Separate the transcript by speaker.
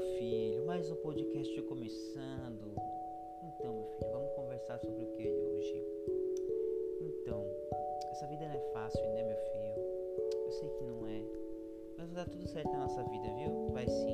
Speaker 1: filho, mais um podcast começando. Então, meu filho, vamos conversar sobre o que hoje? Então, essa vida não é fácil, né, meu filho? Eu sei que não é, mas vai dar tudo certo na nossa vida, viu? Vai sim.